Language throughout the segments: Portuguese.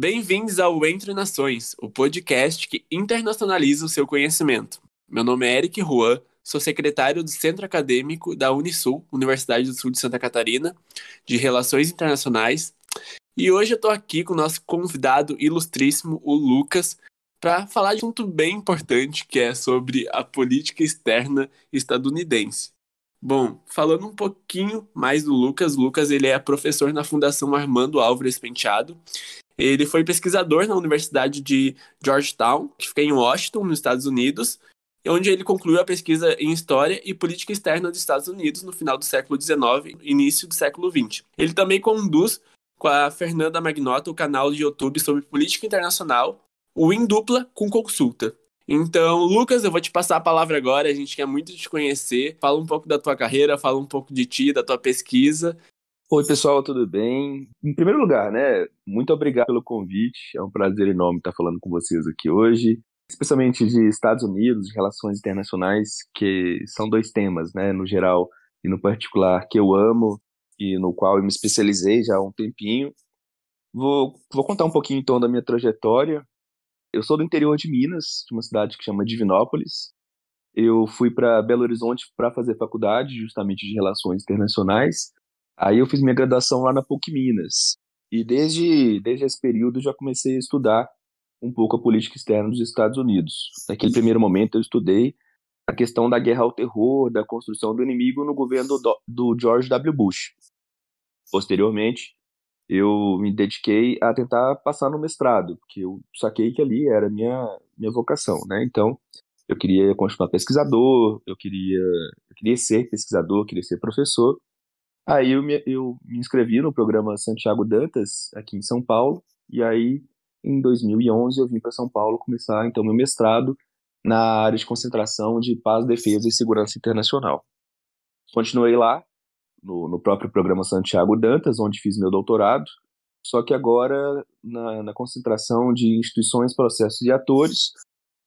Bem-vindos ao Entre Nações, o podcast que internacionaliza o seu conhecimento. Meu nome é Eric Juan, sou secretário do Centro Acadêmico da Unisul, Universidade do Sul de Santa Catarina, de Relações Internacionais, e hoje eu estou aqui com o nosso convidado ilustríssimo, o Lucas, para falar de um assunto bem importante que é sobre a política externa estadunidense. Bom, falando um pouquinho mais do Lucas, Lucas ele é professor na Fundação Armando Álvares Penteado. Ele foi pesquisador na Universidade de Georgetown, que fica em Washington, nos Estados Unidos, onde ele concluiu a pesquisa em História e Política Externa dos Estados Unidos no final do século XIX início do século XX. Ele também conduz com a Fernanda Magnota o canal de YouTube sobre política internacional, o Em Dupla com Consulta. Então, Lucas, eu vou te passar a palavra agora. A gente quer muito te conhecer. Fala um pouco da tua carreira, fala um pouco de ti, da tua pesquisa. Oi, pessoal, tudo bem? Em primeiro lugar, né, muito obrigado pelo convite. É um prazer enorme estar falando com vocês aqui hoje, especialmente de Estados Unidos, de relações internacionais, que são dois temas, né, no geral e no particular, que eu amo e no qual eu me especializei já há um tempinho. Vou, vou contar um pouquinho então da minha trajetória. Eu sou do interior de Minas, de uma cidade que chama Divinópolis. Eu fui para Belo Horizonte para fazer faculdade, justamente de Relações Internacionais. Aí eu fiz minha graduação lá na PUC Minas. E desde, desde esse período já comecei a estudar um pouco a política externa dos Estados Unidos. Naquele primeiro momento eu estudei a questão da guerra ao terror, da construção do inimigo no governo do, do George W. Bush. Posteriormente, eu me dediquei a tentar passar no mestrado, porque eu saquei que ali era minha minha vocação, né? Então, eu queria continuar pesquisador, eu queria eu queria ser pesquisador, queria ser professor. Aí eu me, eu me inscrevi no programa Santiago Dantas aqui em São Paulo e aí em 2011 eu vim para São Paulo começar então meu mestrado na área de concentração de paz, defesa e segurança internacional. Continuei lá no, no próprio programa Santiago Dantas, onde fiz meu doutorado, só que agora na, na concentração de instituições, processos e atores,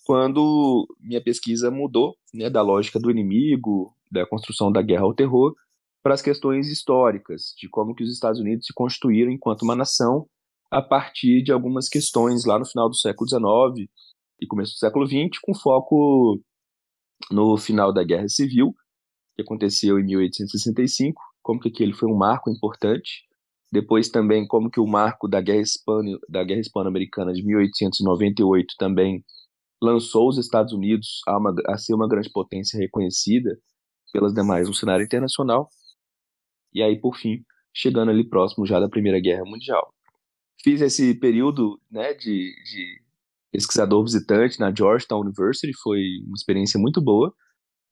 quando minha pesquisa mudou né, da lógica do inimigo, da construção da guerra ao terror, para as questões históricas, de como que os Estados Unidos se constituíram enquanto uma nação a partir de algumas questões lá no final do século XIX e começo do século XX, com foco no final da Guerra Civil que aconteceu em 1865, como que aquele foi um marco importante. Depois também como que o marco da Guerra Hispano, da Guerra Hispano-Americana de 1898 também lançou os Estados Unidos a, uma, a ser uma grande potência reconhecida pelas demais no cenário internacional. E aí, por fim, chegando ali próximo já da Primeira Guerra Mundial. Fiz esse período né, de, de pesquisador visitante na Georgetown University, foi uma experiência muito boa.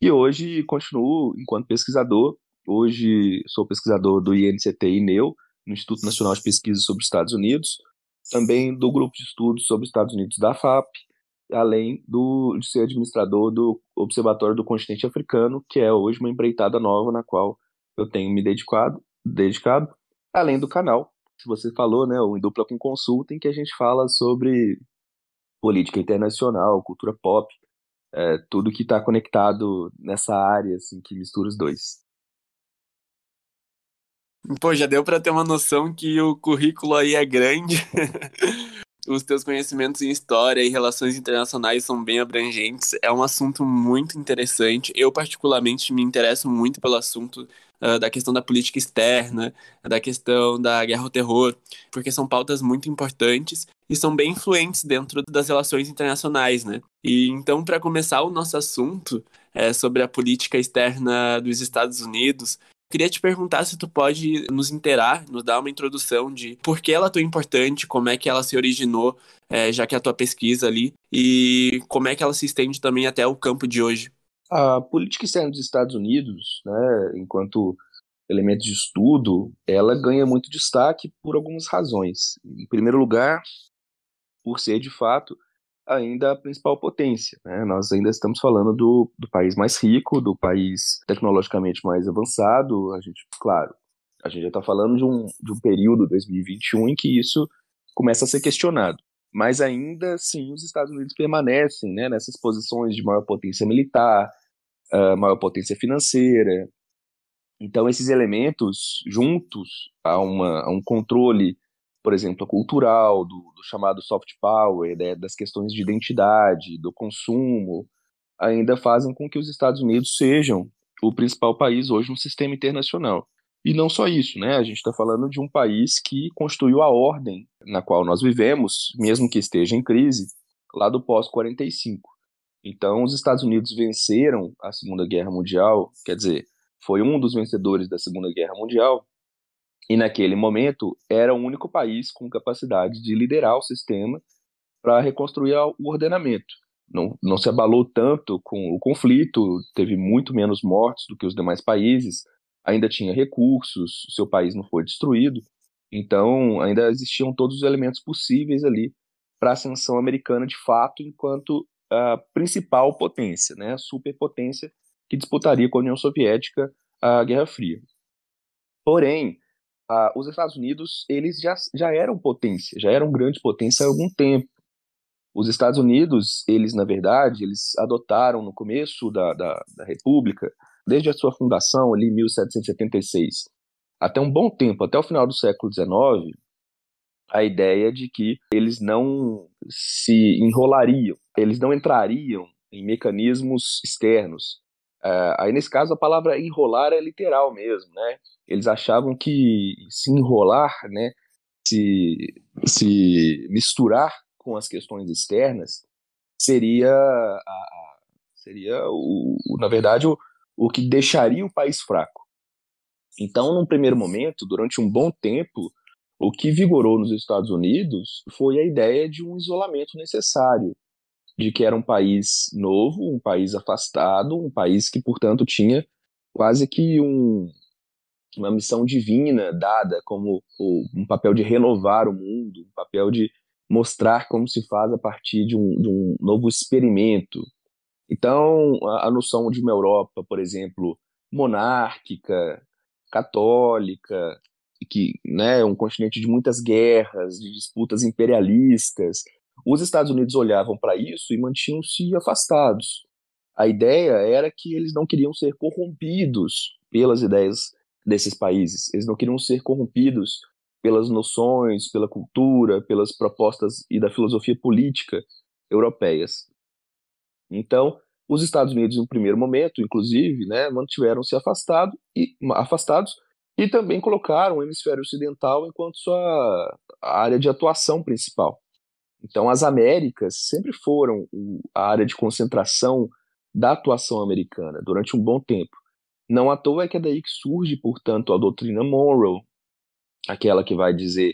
E hoje continuo enquanto pesquisador. Hoje sou pesquisador do INCT INEU, no Instituto Nacional de Pesquisa sobre os Estados Unidos, também do grupo de estudos sobre os Estados Unidos da FAP, além do, de ser administrador do Observatório do Continente Africano, que é hoje uma empreitada nova na qual eu tenho me dedicado, dedicado além do canal, se você falou, né, o Em com Consulta, em que a gente fala sobre política internacional, cultura pop, é, tudo que está conectado nessa área, assim, que mistura os dois. Pô, já deu para ter uma noção que o currículo aí é grande. Os teus conhecimentos em história e relações internacionais são bem abrangentes. É um assunto muito interessante. Eu, particularmente, me interesso muito pelo assunto uh, da questão da política externa, da questão da guerra ao terror, porque são pautas muito importantes e são bem influentes dentro das relações internacionais, né? E então, para começar o nosso assunto é, sobre a política externa dos Estados Unidos, queria te perguntar se tu pode nos interar, nos dar uma introdução de por que ela é tão importante, como é que ela se originou, é, já que é a tua pesquisa ali, e como é que ela se estende também até o campo de hoje. A política externa dos Estados Unidos, né, enquanto elemento de estudo, ela ganha muito destaque por algumas razões. Em primeiro lugar, por ser de fato ainda a principal potência. Né? Nós ainda estamos falando do, do país mais rico, do país tecnologicamente mais avançado. A gente, claro, a gente já está falando de um, de um período 2021 em que isso começa a ser questionado. Mas ainda assim, os Estados Unidos permanecem né, nessas posições de maior potência militar, uh, maior potência financeira. Então, esses elementos, juntos a, uma, a um controle por exemplo, cultural, do, do chamado soft power, né, das questões de identidade, do consumo, ainda fazem com que os Estados Unidos sejam o principal país hoje no sistema internacional. E não só isso, né? A gente está falando de um país que construiu a ordem na qual nós vivemos, mesmo que esteja em crise, lá do pós-45. Então, os Estados Unidos venceram a Segunda Guerra Mundial, quer dizer, foi um dos vencedores da Segunda Guerra Mundial, e naquele momento era o único país com capacidade de liderar o sistema para reconstruir o ordenamento. Não, não se abalou tanto com o conflito, teve muito menos mortes do que os demais países, ainda tinha recursos, seu país não foi destruído, então ainda existiam todos os elementos possíveis ali para a ascensão americana de fato enquanto a principal potência, né, a superpotência que disputaria com a União Soviética a Guerra Fria. Porém, os Estados Unidos eles já, já eram potência, já eram grande potência há algum tempo. Os Estados Unidos, eles na verdade, eles adotaram no começo da, da, da República, desde a sua fundação ali em 1776, até um bom tempo, até o final do século XIX, a ideia de que eles não se enrolariam, eles não entrariam em mecanismos externos. Uh, aí, nesse caso, a palavra enrolar é literal mesmo, né? eles achavam que se enrolar, né, se, se misturar com as questões externas seria, a, a, seria o, o, na verdade, o, o que deixaria o país fraco. Então, num primeiro momento, durante um bom tempo, o que vigorou nos Estados Unidos foi a ideia de um isolamento necessário, de que era um país novo, um país afastado, um país que, portanto, tinha quase que um, uma missão divina dada como um papel de renovar o mundo, um papel de mostrar como se faz a partir de um, de um novo experimento. Então, a, a, noção de uma Europa, por exemplo, monárquica, católica, que né, é um continente de muitas guerras, de disputas imperialistas, os Estados Unidos olhavam para isso e mantinham-se afastados. A ideia era que eles não queriam ser corrompidos pelas ideias desses países. Eles não queriam ser corrompidos pelas noções, pela cultura, pelas propostas e da filosofia política europeias. Então, os Estados Unidos, no primeiro momento, inclusive, né, mantiveram-se afastado afastados e também colocaram o hemisfério ocidental enquanto sua área de atuação principal. Então, as Américas sempre foram a área de concentração da atuação americana durante um bom tempo. Não à toa é que é daí que surge, portanto, a doutrina Monroe, aquela que vai dizer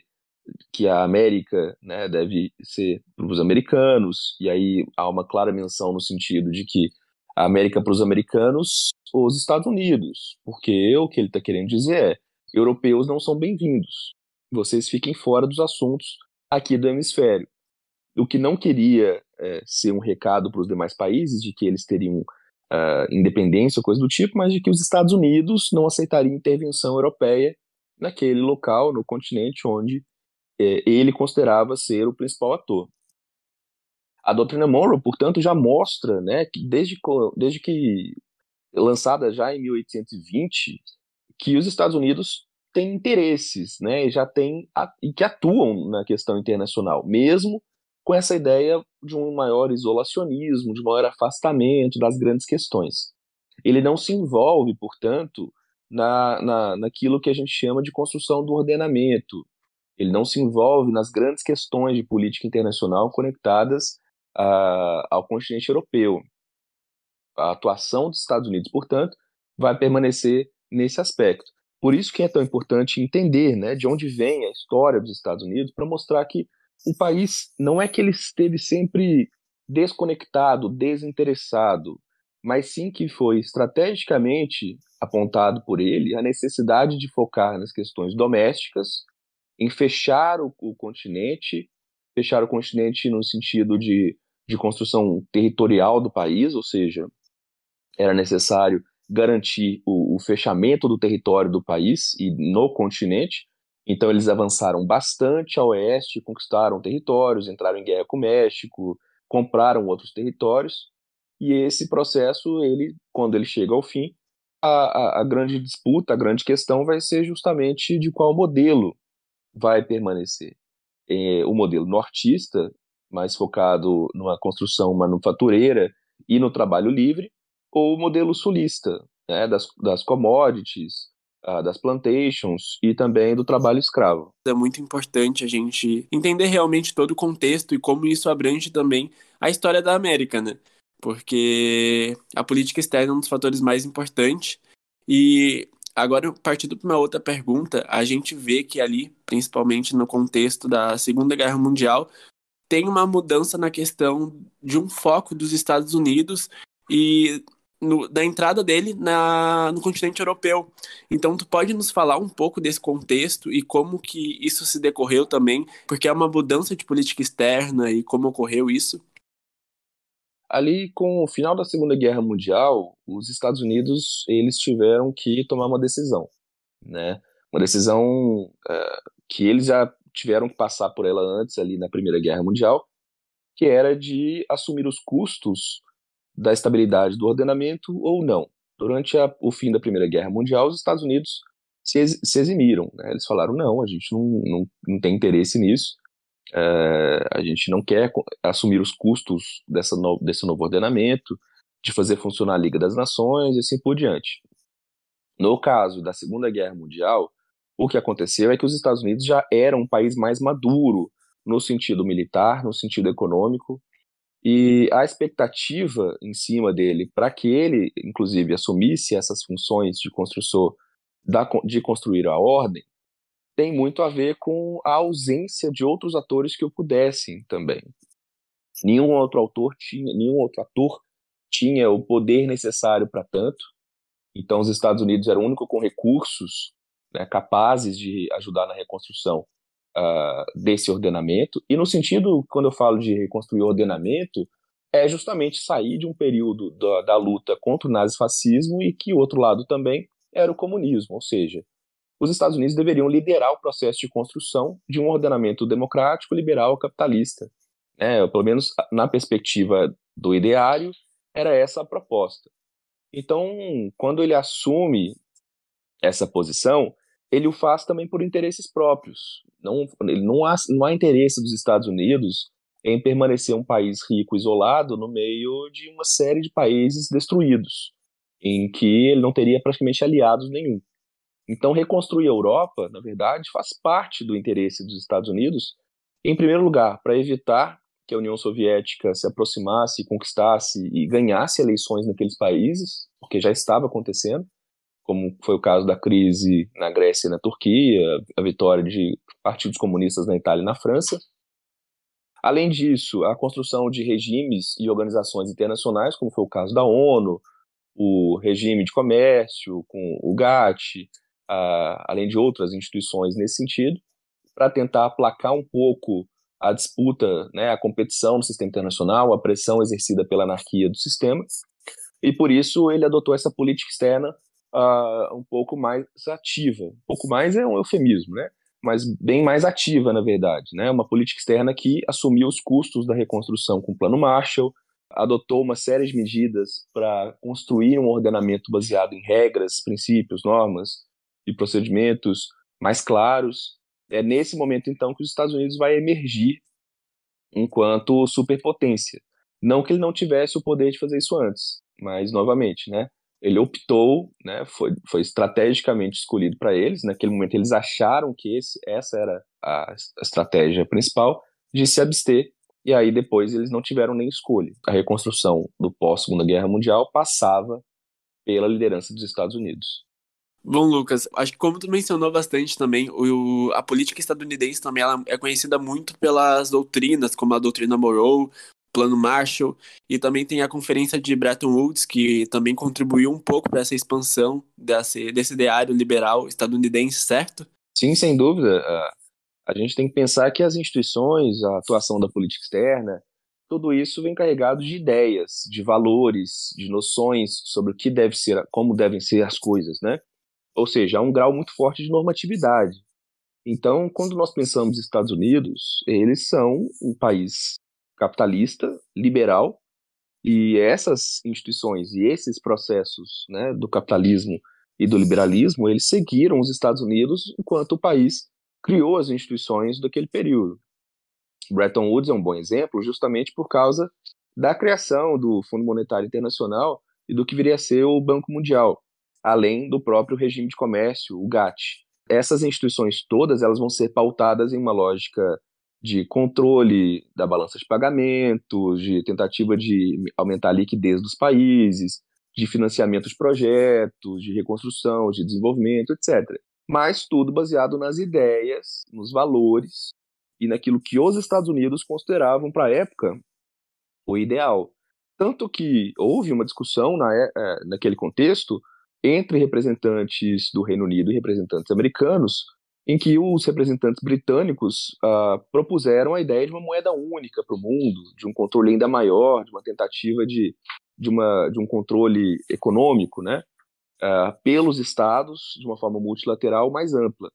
que a América né, deve ser para os americanos, e aí há uma clara menção no sentido de que a América para os americanos, os Estados Unidos, porque o que ele está querendo dizer é: europeus não são bem-vindos, vocês fiquem fora dos assuntos aqui do hemisfério. O que não queria é, ser um recado para os demais países de que eles teriam uh, independência ou coisa do tipo, mas de que os Estados Unidos não aceitariam intervenção europeia naquele local, no continente onde eh, ele considerava ser o principal ator. A doutrina Monroe, portanto, já mostra, né, que desde, desde que lançada já em 1820, que os Estados Unidos têm interesses, né, já têm e que atuam na questão internacional, mesmo com essa ideia de um maior isolacionismo, de maior afastamento das grandes questões. Ele não se envolve, portanto, na, na, naquilo que a gente chama de construção do ordenamento. Ele não se envolve nas grandes questões de política internacional conectadas a, ao continente europeu. A atuação dos Estados Unidos, portanto, vai permanecer nesse aspecto. Por isso que é tão importante entender né, de onde vem a história dos Estados Unidos, para mostrar que o país não é que ele esteve sempre desconectado, desinteressado, mas sim que foi estrategicamente apontado por ele a necessidade de focar nas questões domésticas, em fechar o, o continente, fechar o continente no sentido de, de construção territorial do país, ou seja, era necessário garantir o, o fechamento do território do país e no continente, então eles avançaram bastante a oeste, conquistaram territórios, entraram em guerra com o México, compraram outros territórios. E esse processo, ele, quando ele chega ao fim, a, a, a grande disputa, a grande questão vai ser justamente de qual modelo vai permanecer. é, o modelo nortista, mais focado numa construção manufatureira e no trabalho livre, ou o modelo sulista, né, das, das commodities, das plantations e também do trabalho escravo. É muito importante a gente entender realmente todo o contexto e como isso abrange também a história da América, né? Porque a política externa é um dos fatores mais importantes. E agora, partindo para uma outra pergunta, a gente vê que ali, principalmente no contexto da Segunda Guerra Mundial, tem uma mudança na questão de um foco dos Estados Unidos e no, da entrada dele na, no continente europeu. Então, tu pode nos falar um pouco desse contexto e como que isso se decorreu também, porque é uma mudança de política externa e como ocorreu isso? Ali, com o final da Segunda Guerra Mundial, os Estados Unidos eles tiveram que tomar uma decisão, né? Uma decisão uh, que eles já tiveram que passar por ela antes ali na Primeira Guerra Mundial, que era de assumir os custos da estabilidade do ordenamento ou não. Durante a, o fim da Primeira Guerra Mundial, os Estados Unidos se, ex, se eximiram. Né? Eles falaram: não, a gente não, não, não tem interesse nisso, é, a gente não quer assumir os custos dessa no, desse novo ordenamento, de fazer funcionar a Liga das Nações e assim por diante. No caso da Segunda Guerra Mundial, o que aconteceu é que os Estados Unidos já eram um país mais maduro no sentido militar, no sentido econômico, e a expectativa em cima dele para que ele, inclusive, assumisse essas funções de construtor, da, de construir a ordem, tem muito a ver com a ausência de outros atores que o pudessem também. Nenhum outro autor tinha, nenhum outro ator tinha o poder necessário para tanto. Então, os Estados Unidos eram o único com recursos né, capazes de ajudar na reconstrução uh, desse ordenamento. E no sentido, quando eu falo de reconstruir ordenamento, é justamente sair de um período da, da luta contra o nazifascismo e que o outro lado também era o comunismo, ou seja, os Estados Unidos deveriam liderar o processo de construção de um ordenamento democrático, liberal, capitalista. É, pelo menos na perspectiva do ideário, era essa a proposta. Então, quando ele assume essa posição, ele o faz também por interesses próprios. Não, não, há, não há interesse dos Estados Unidos em permanecer um país rico, isolado, no meio de uma série de países destruídos, em que ele não teria praticamente aliados nenhum. Então, reconstruir a Europa, na verdade, faz parte do interesse dos Estados Unidos, em primeiro lugar, para evitar que a União Soviética se aproximasse, conquistasse e ganhasse eleições naqueles países, porque já estava acontecendo, como foi o caso da crise na Grécia e na Turquia, a vitória de partidos comunistas na Itália e na França. Além disso, a construção de regimes e organizações internacionais, como foi o caso da ONU, o regime de comércio com o GATT, a, além de outras instituições nesse sentido, para tentar aplacar um pouco a disputa, né, a competição no sistema internacional, a pressão exercida pela anarquia do sistema, e por isso ele adotou essa política externa uh, um pouco mais ativa. Um pouco mais é um eufemismo, né? Mas bem mais ativa, na verdade. Né? Uma política externa que assumiu os custos da reconstrução com o Plano Marshall, adotou uma série de medidas para construir um ordenamento baseado em regras, princípios, normas e procedimentos mais claros. É nesse momento, então, que os Estados Unidos vai emergir enquanto superpotência. Não que ele não tivesse o poder de fazer isso antes, mas, novamente, né, ele optou, né, foi, foi estrategicamente escolhido para eles. Naquele momento, eles acharam que esse, essa era a, estratégia principal de se abster. E aí, depois, eles não tiveram nem escolha. A reconstrução do pós-Segunda Guerra Mundial passava pela liderança dos Estados Unidos. Bom, Lucas, acho que como tu mencionou bastante também, o, a política estadunidense também ela é conhecida muito pelas doutrinas, como a doutrina Monroe, Plano Marshall, e também tem a Conferência de Bretton Woods, que também contribuiu um pouco para essa expansão desse, desse ideário liberal estadunidense, certo? Sim, sem dúvida. A gente tem que pensar que as instituições, a atuação da política externa, tudo isso vem carregado de ideias, de valores, de noções sobre o que deve ser, como devem ser as coisas, né? Ou seja, há um grau muito forte de normatividade. Então, quando nós pensamos nos Estados Unidos, eles são um país capitalista, liberal, e essas instituições e esses processos né, do capitalismo e do liberalismo, eles seguiram os Estados Unidos enquanto o país criou as instituições daquele período. Bretton Woods é um bom exemplo, justamente por causa da criação do Fundo Monetário Internacional e do que viria a ser o Banco Mundial, além do próprio regime de comércio, o GATT. Essas instituições todas elas vão ser pautadas em uma lógica de controle da balança de pagamentos, de tentativa de aumentar a liquidez dos países, de financiamento de projetos, de reconstrução, de desenvolvimento, etc. Mas tudo baseado nas ideias, nos valores e naquilo que os Estados Unidos consideravam para a época o ideal. Tanto que houve uma discussão na, é, é, naquele contexto entre representantes do Reino Unido e representantes americanos em que os representantes britânicos uh, propuseram a ideia de uma moeda única para o mundo, de um controle ainda maior, de uma tentativa de, de, uma, de um controle econômico, né, uh, pelos estados de uma forma multilateral mais ampla.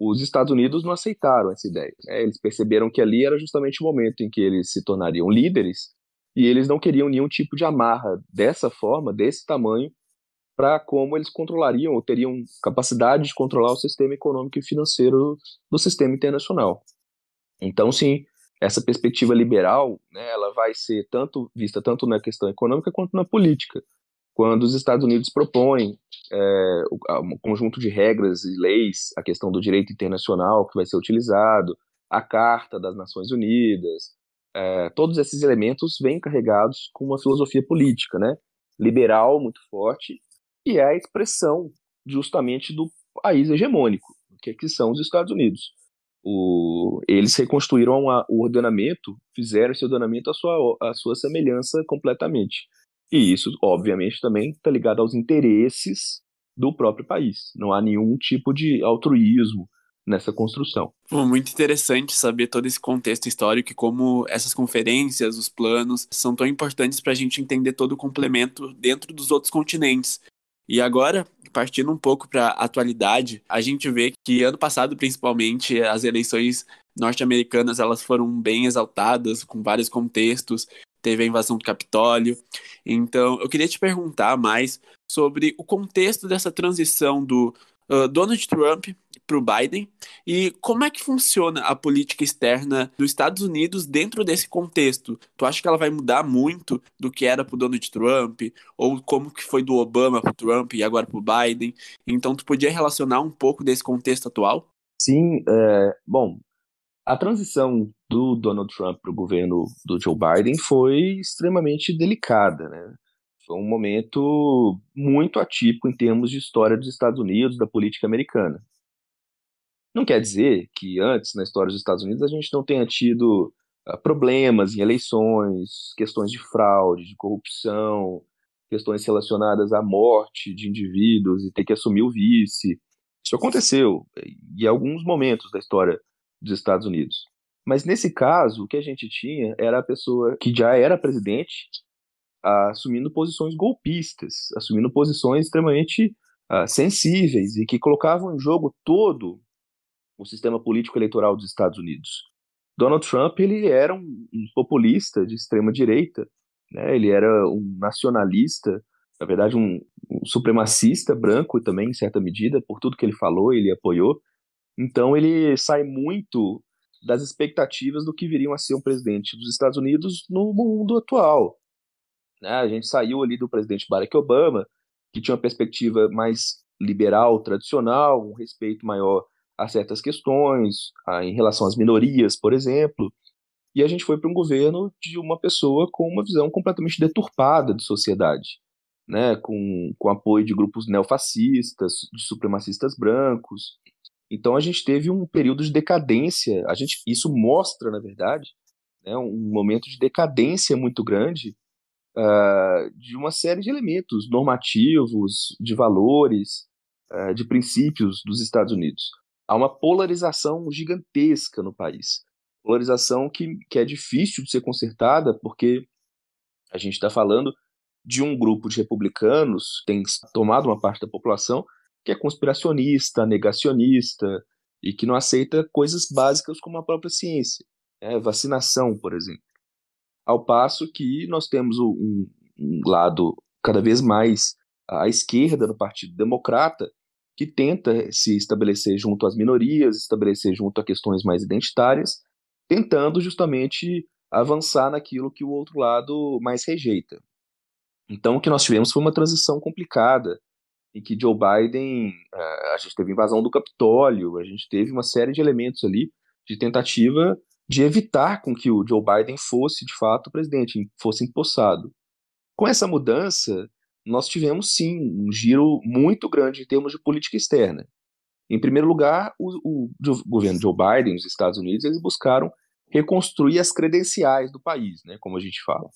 Os Estados Unidos não aceitaram essa ideia. Né, eles perceberam que ali era justamente o momento em que eles se tornariam líderes e eles não queriam nenhum tipo de amarra dessa forma, desse tamanho, para como eles controlariam ou teriam capacidade de controlar o sistema econômico e financeiro do sistema internacional. Então, sim, essa perspectiva liberal, né, ela vai ser tanto vista tanto na questão econômica quanto na política. Quando os Estados Unidos propõem é, um conjunto de regras e leis, a questão do direito internacional que vai ser utilizado, a Carta das Nações Unidas, é, todos esses elementos vêm carregados com uma filosofia política, né, liberal muito forte e é a expressão justamente do país hegemônico, que, é que são os Estados Unidos. O, eles reconstruíram a, o ordenamento, fizeram esse ordenamento à sua, sua semelhança completamente. E isso, obviamente, também está ligado aos interesses do próprio país. Não há nenhum tipo de altruísmo nessa construção. muito interessante saber todo esse contexto histórico e como essas conferências, os planos, são tão importantes para a gente entender todo o complemento dentro dos outros continentes. E agora, partindo um pouco para a atualidade, a gente vê que ano passado, principalmente, as eleições norte-americanas elas foram bem exaltadas, com vários contextos. Teve a invasão do Capitólio. Então, eu queria te perguntar mais sobre o contexto dessa transição do uh, Donald Trump para o Biden e como é que funciona a política externa dos Estados Unidos dentro desse contexto? Tu acha que ela vai mudar muito do que era para o Donald Trump ou como que foi do Obama para o Trump e agora para o Biden? Então tu podia relacionar um pouco desse contexto atual? Sim, é, bom, a transição do Donald Trump para o governo do Joe Biden foi extremamente delicada, né? Foi um momento muito atípico em termos de história dos Estados Unidos, da política americana. Não quer dizer que antes, na história dos Estados Unidos, a gente não tenha tido uh, problemas em eleições, questões de fraude, de corrupção, questões relacionadas à morte de indivíduos e ter que assumir o vice. Isso aconteceu em alguns momentos da história dos Estados Unidos. Mas nesse caso, o que a gente tinha era a pessoa que já era presidente assumindo posições golpistas, assumindo posições extremamente uh, sensíveis e que colocavam em jogo todo o sistema político eleitoral dos Estados Unidos. Donald Trump ele era um, populista de extrema direita, né? Ele era um nacionalista, na verdade um, um supremacista branco também em certa medida por tudo que ele falou, ele apoiou. Então ele sai muito das expectativas do que viriam a ser um presidente dos Estados Unidos no mundo atual. Né? A gente saiu ali do presidente Barack Obama, que tinha uma perspectiva mais liberal, tradicional, um respeito maior a certas questões, a, em relação às minorias, por exemplo. E a gente foi para um governo de uma pessoa com uma visão completamente deturpada de sociedade, né, com, com apoio de grupos neofascistas, de supremacistas brancos. Então a gente teve um período de decadência. A gente, isso mostra, na verdade, né, um momento de decadência muito grande uh, de uma série de elementos normativos, de valores, uh, de princípios dos Estados Unidos há uma polarização gigantesca no país. Polarização que, que é difícil de ser consertada, porque a gente está falando de um grupo de republicanos que tem tomado uma parte da população que é conspiracionista, negacionista e que não aceita coisas básicas como a própria ciência, né? vacinação, por exemplo. Ao passo que nós temos um, um lado cada vez mais à esquerda no Partido Democrata que tenta se estabelecer junto às minorias, estabelecer junto a questões mais identitárias, tentando justamente avançar naquilo que o outro lado mais rejeita. Então, o que nós tivemos foi uma transição complicada, em que Joe Biden, eh, a gente teve invasão do Capitólio, a gente teve uma série de elementos ali de tentativa de evitar com que o Joe Biden fosse, de fato, presidente, fosse empossado. Com essa mudança, nós tivemos, sim, um giro muito grande em termos de política externa. Em primeiro lugar, o, o, o governo Joe Biden, os Estados Unidos, eles buscaram reconstruir as credenciais do país, né, como a gente fala.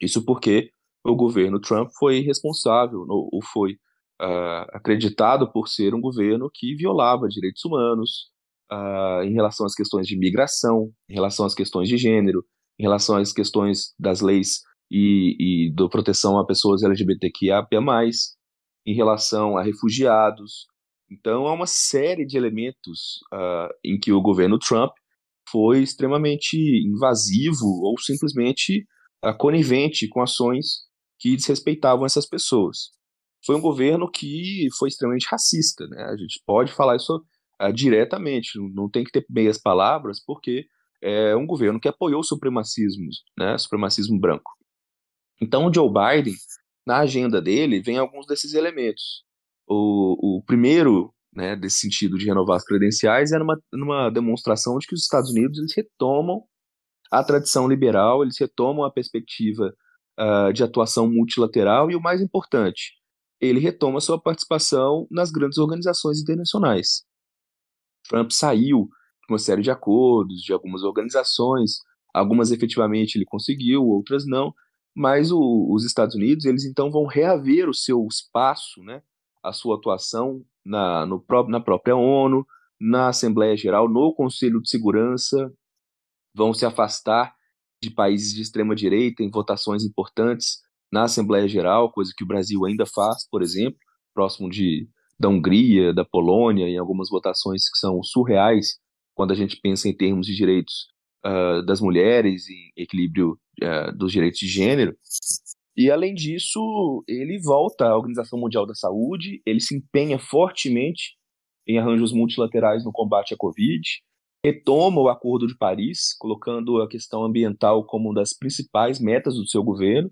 Isso porque o governo Trump foi responsável, ou foi uh, acreditado por ser um governo que violava direitos humanos uh, em relação às questões de migração, em relação às questões de gênero, em relação às questões das leis e, e proteção a pessoas LGBTQIA+, em relação a refugiados. Então, há uma série de elementos uh, em que o governo Trump foi extremamente invasivo ou simplesmente uh, conivente com ações que desrespeitavam essas pessoas. Foi um governo que foi extremamente racista, né? A gente pode falar isso uh, diretamente, não tem que ter meias palavras, porque é um governo que apoiou o supremacismo, né? Supremacismo branco. Então, o Joe Biden, na agenda dele, vem alguns desses elementos. O, o primeiro, né, desse sentido de renovar as credenciais, é numa, numa demonstração de que os Estados Unidos eles retomam a tradição liberal, eles retomam a perspectiva uh, de atuação multilateral e o mais importante, ele retoma sua participação nas grandes organizações internacionais. Trump saiu de uma série de acordos, de algumas organizações, algumas efetivamente ele conseguiu, outras não, mas o, os Estados Unidos eles então vão reaver o seu espaço, né, a sua atuação na, no, na própria ONU, na Assembleia Geral, no Conselho de Segurança, vão se afastar de países de extrema direita em votações importantes na Assembleia Geral, coisa que o Brasil ainda faz, por exemplo, próximo de da Hungria, da Polônia, em algumas votações que são surreais quando a gente pensa em termos de direitos uh, das mulheres, em equilíbrio uh, dos direitos de gênero. E além disso, ele volta à Organização Mundial da Saúde, ele se empenha fortemente em arranjos multilaterais no combate à Covid, retoma o Acordo de Paris, colocando a questão ambiental como uma das principais metas do seu governo,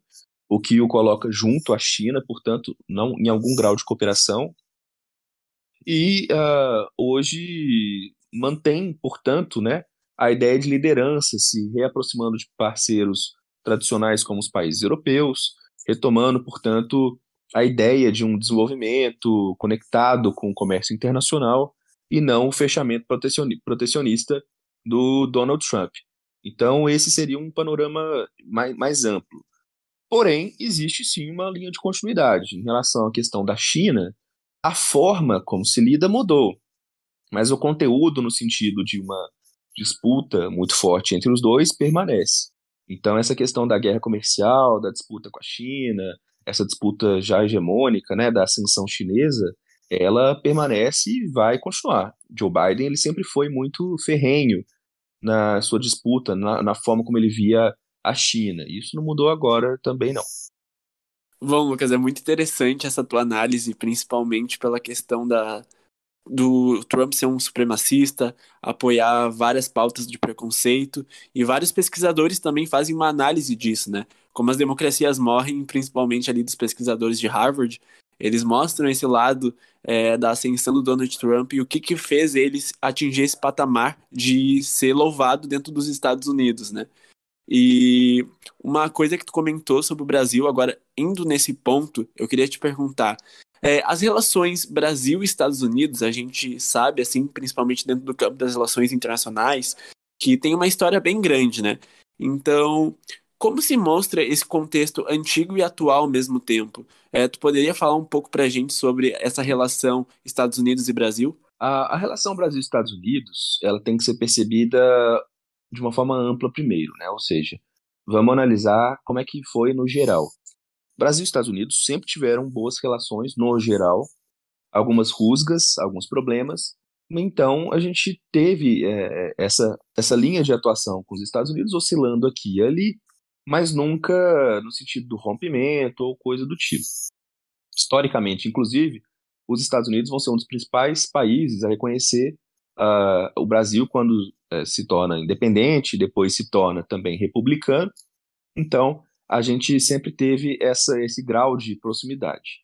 o que o coloca junto à China, portanto, não em algum grau de cooperação. E uh, hoje mantém, portanto, né, a ideia de liderança, se reaproximando de parceiros tradicionais como os países europeus, retomando, portanto, a ideia de um desenvolvimento conectado com o comércio internacional e não o fechamento protecionista do Donald Trump. Então, esse seria um panorama mais, mais amplo. Porém, existe sim uma linha de continuidade. Em relação à questão da China, a forma como se lida mudou, mas o conteúdo, no sentido de uma disputa muito forte entre os dois, permanece. Então, essa questão da guerra comercial, da disputa com a China, essa disputa já hegemônica, né, da ascensão chinesa, ela permanece e vai continuar. Joe Biden ele sempre foi muito ferrenho na sua disputa, na, na forma como ele via a China. Isso não mudou agora também não. Bom, Lucas, é muito interessante essa tua análise, principalmente pela questão da, do Trump ser um supremacista, apoiar várias pautas de preconceito, e vários pesquisadores também fazem uma análise disso, né? Como as democracias morrem, principalmente ali dos pesquisadores de Harvard, eles mostram esse lado é, da ascensão do Donald Trump e o que, que fez eles atingir esse patamar de ser louvado dentro dos Estados Unidos, né? E uma coisa que tu comentou sobre o Brasil, agora indo nesse ponto, eu queria te perguntar. É, as relações Brasil e Estados Unidos, a gente sabe, assim, principalmente dentro do campo das relações internacionais, que tem uma história bem grande, né? Então, como se mostra esse contexto antigo e atual ao mesmo tempo? É, tu poderia falar um pouco para a gente sobre essa relação Estados Unidos e Brasil? A, a relação Brasil-Estados Unidos ela tem que ser percebida de uma forma ampla primeiro, né? Ou seja, vamos analisar como é que foi no geral. Brasil e Estados Unidos sempre tiveram boas relações no geral, algumas rusgas, alguns problemas. Então a gente teve é, essa, essa linha de atuação com os Estados Unidos oscilando aqui e ali, mas nunca no sentido do rompimento ou coisa do tipo. Historicamente, inclusive, os Estados Unidos vão ser um dos principais países a reconhecer uh, o Brasil quando é, se torna independente, depois se torna também republicano. Então, a gente sempre teve essa, esse grau de proximidade.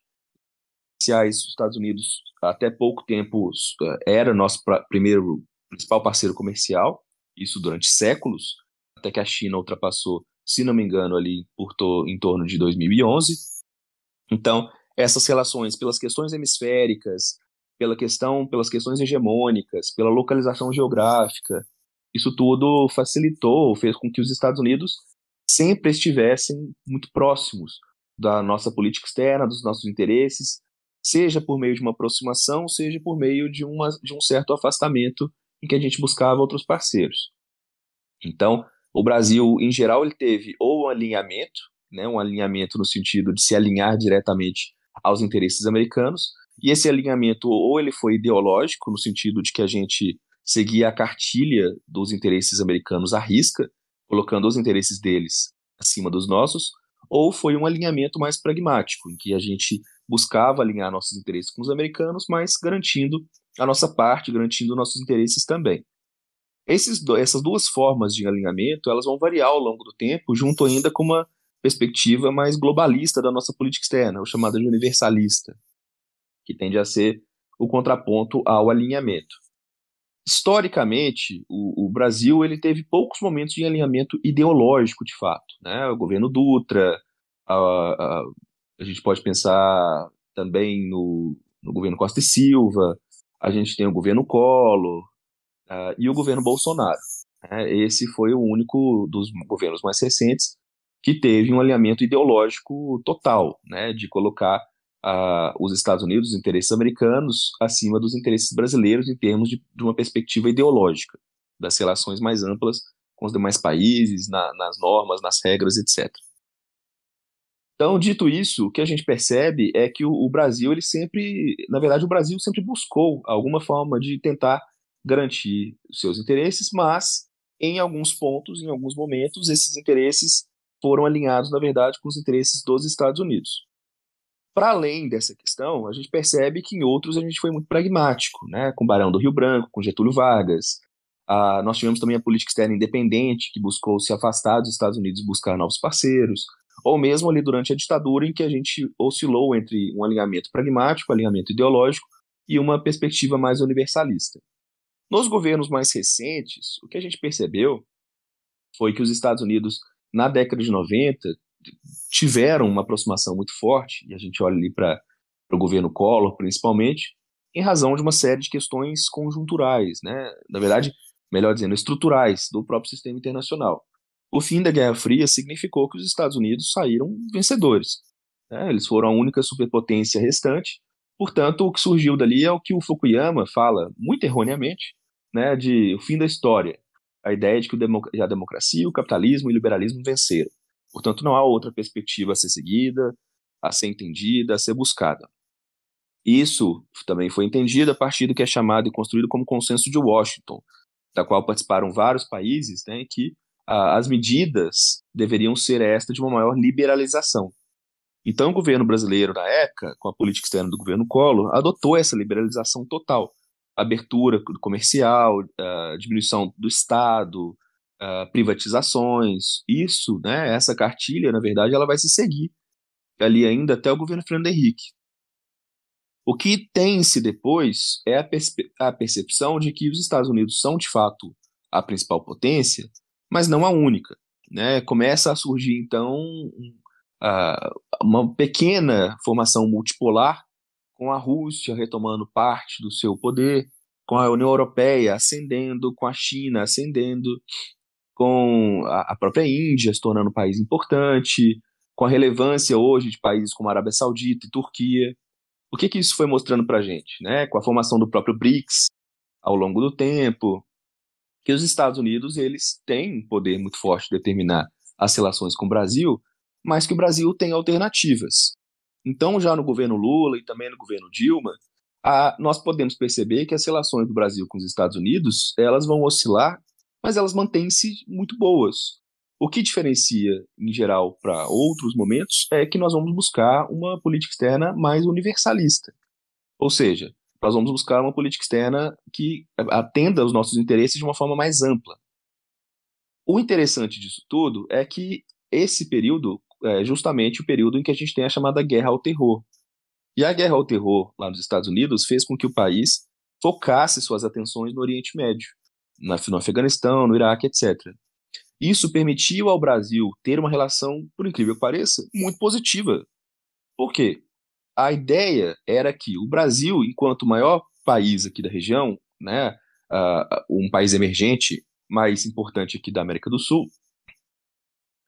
Os Estados Unidos, até pouco tempo, é, era nosso primeiro principal parceiro comercial, isso durante séculos, até que a China ultrapassou, se não me engano, ali por to, em torno de 2011. Então, essas relações, pelas questões hemisféricas, pela questão, pelas questões hegemônicas, pela localização geográfica, isso tudo facilitou, fez com que os Estados Unidos sempre estivessem muito próximos da nossa política externa, dos nossos interesses, seja por meio de uma aproximação, seja por meio de, uma, de um certo afastamento em que a gente buscava outros parceiros. Então, o Brasil, em geral, ele teve ou um alinhamento, né, um alinhamento no sentido de se alinhar diretamente aos interesses americanos, e esse alinhamento ou ele foi ideológico, no sentido de que a gente seguia a cartilha dos interesses americanos à risca, colocando os interesses deles acima dos nossos, ou foi um alinhamento mais pragmático, em que a gente buscava alinhar nossos interesses com os americanos, mas garantindo a nossa parte, garantindo nossos interesses também. Esses, essas duas formas de alinhamento, elas vão variar ao longo do tempo, junto ainda com uma perspectiva mais globalista da nossa política externa, o chamada de universalista, que tende a ser o contraponto ao alinhamento. Historicamente, o, o Brasil ele teve poucos momentos de alinhamento ideológico, de fato. Né? O governo Dutra, a, a, a gente pode pensar também no, no, governo Costa e Silva, a gente tem o governo Collor uh, e o governo Bolsonaro. Né? Esse foi o único dos governos mais recentes que teve um alinhamento ideológico total, né, de colocar uh, os Estados Unidos, os interesses americanos, acima dos interesses brasileiros em termos de, de uma perspectiva ideológica, das relações mais amplas com os demais países, na, nas normas, nas regras, etc. Então, dito isso, o que a gente percebe é que o, o, Brasil, ele sempre, na verdade, o Brasil sempre buscou alguma forma de tentar garantir os seus interesses, mas em alguns pontos, em alguns momentos, esses interesses foram alinhados, na verdade, com os interesses dos Estados Unidos. Para além dessa questão, a gente percebe que em outros a gente foi muito pragmático, né? com Barão do Rio Branco, com Getúlio Vargas. Ah, nós tivemos também a política externa independente, que buscou se afastar dos Estados Unidos buscar novos parceiros, ou mesmo ali durante a ditadura, em que a gente oscilou entre um alinhamento pragmático, alinhamento ideológico, e uma perspectiva mais universalista. Nos governos mais recentes, o que a gente percebeu foi que os Estados Unidos, na década de 90, tiveram uma aproximação muito forte, e a gente olha ali para o governo Collor, principalmente, em razão de uma série de questões conjunturais, né? na verdade, melhor dizendo, estruturais do próprio sistema internacional. O fim da Guerra Fria significou que os Estados Unidos saíram vencedores. Né? Eles foram a única superpotência restante, portanto, o que surgiu dali é o que o Fukuyama fala, muito erroneamente, né, de o fim da história, a ideia de que a democracia, o capitalismo e o liberalismo venceram. Portanto, não há outra perspectiva a ser seguida, a ser entendida, a ser buscada. Isso também foi entendido a partir do que é chamado e construído como Consenso de Washington, da qual participaram vários países, né, que as medidas deveriam ser esta de uma maior liberalização. Então, o governo brasileiro, na época, com a política externa do governo Collor, adotou essa liberalização total. Abertura comercial, diminuição do Estado, uh, privatizações, isso, né, essa cartilha, na verdade, ela vai se seguir ali ainda até o governo Fernando Henrique. O que tem-se depois é a, perce a percepção de que os Estados Unidos são, de fato, a principal potência, mas não a única. Né? Começa a surgir, então, uh, uma pequena formação multipolar, com a Rússia retomando parte do seu poder, com a União Europeia ascendendo, com a China ascendendo, com a, própria Índia se tornando um país importante, com a relevância hoje de países como Arábia Saudita e Turquia. O que, que isso foi mostrando para a gente? Né? Com a formação do próprio BRICS ao longo do tempo, que os Estados Unidos eles têm um poder muito forte de determinar as relações com o Brasil, mas que o Brasil tem alternativas. Então, já no governo Lula e também no governo Dilma, a, nós podemos perceber que as relações do Brasil com os Estados Unidos elas vão oscilar mas elas mantêm-se muito boas. O que diferencia, em geral, para outros momentos é que nós vamos buscar uma política externa mais universalista. Ou seja, nós vamos buscar uma política externa que atenda aos nossos interesses de uma forma mais ampla. O interessante disso tudo é que esse período é justamente o período em que a gente tem a chamada guerra ao terror. E a guerra ao terror lá nos Estados Unidos fez com que o país focasse suas atenções no Oriente Médio, no Afeganistão, no Iraque, etc. Isso permitiu ao Brasil ter uma relação, por incrível que pareça, muito positiva. Por quê? A ideia era que o Brasil, enquanto maior país aqui da região, né, uh, um país emergente mais importante aqui da América do Sul,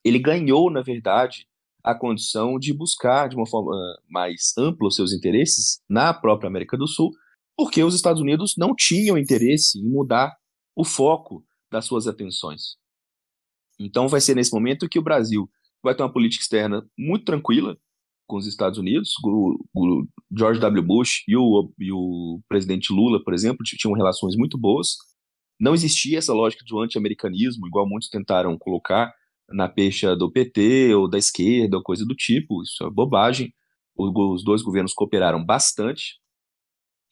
ele ganhou, na verdade, a condição de buscar de uma forma mais ampla os seus interesses na própria América do Sul, porque os Estados Unidos não tinham interesse em mudar o foco das suas atenções. Então vai ser nesse momento que o Brasil vai ter uma política externa muito tranquila com os Estados Unidos. O, o George W. Bush e o, e o presidente Lula, por exemplo, tinham relações muito boas. Não existia essa lógica um anti-americanismo, igual muitos tentaram colocar na pecha do PT ou da esquerda ou coisa do tipo. Isso é bobagem. Os dois governos cooperaram bastante.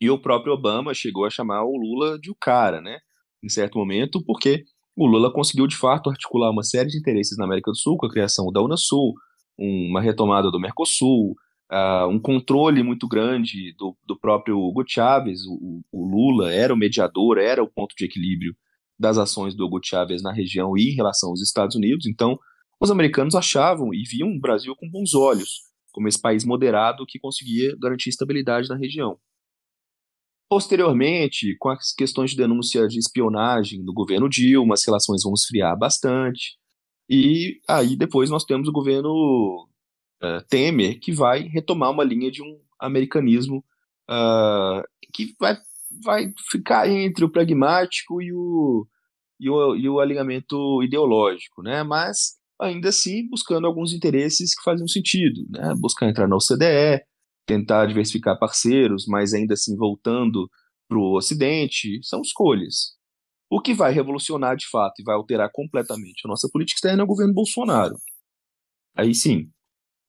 E o próprio Obama chegou a chamar o Lula de o cara, né? Em certo momento, porque o Lula conseguiu de fato articular uma série de interesses na América do Sul, com a criação da Unasul, uma retomada do Mercosul, uh, um controle muito grande do, do próprio Hugo Chávez. O, o, Lula era o mediador, era o ponto de equilíbrio das ações do Hugo Chávez na região e em relação aos Estados Unidos. Então, os americanos achavam e viam o Brasil com bons olhos, como esse país moderado que conseguia garantir estabilidade na região. Posteriormente, com as questões de denúncia de espionagem do governo Dilma, as relações vão esfriar bastante. E aí depois nós temos o governo uh, Temer, que vai retomar uma linha de um americanismo uh, que vai, vai ficar entre o pragmático e o, e o, e o alinhamento ideológico, né? mas ainda assim buscando alguns interesses que fazem sentido, né? buscar entrar na OCDE, tentar diversificar parceiros, mas ainda assim voltando para o Ocidente, são escolhas. O que vai revolucionar de fato e vai alterar completamente a nossa política externa é o governo Bolsonaro. Aí sim,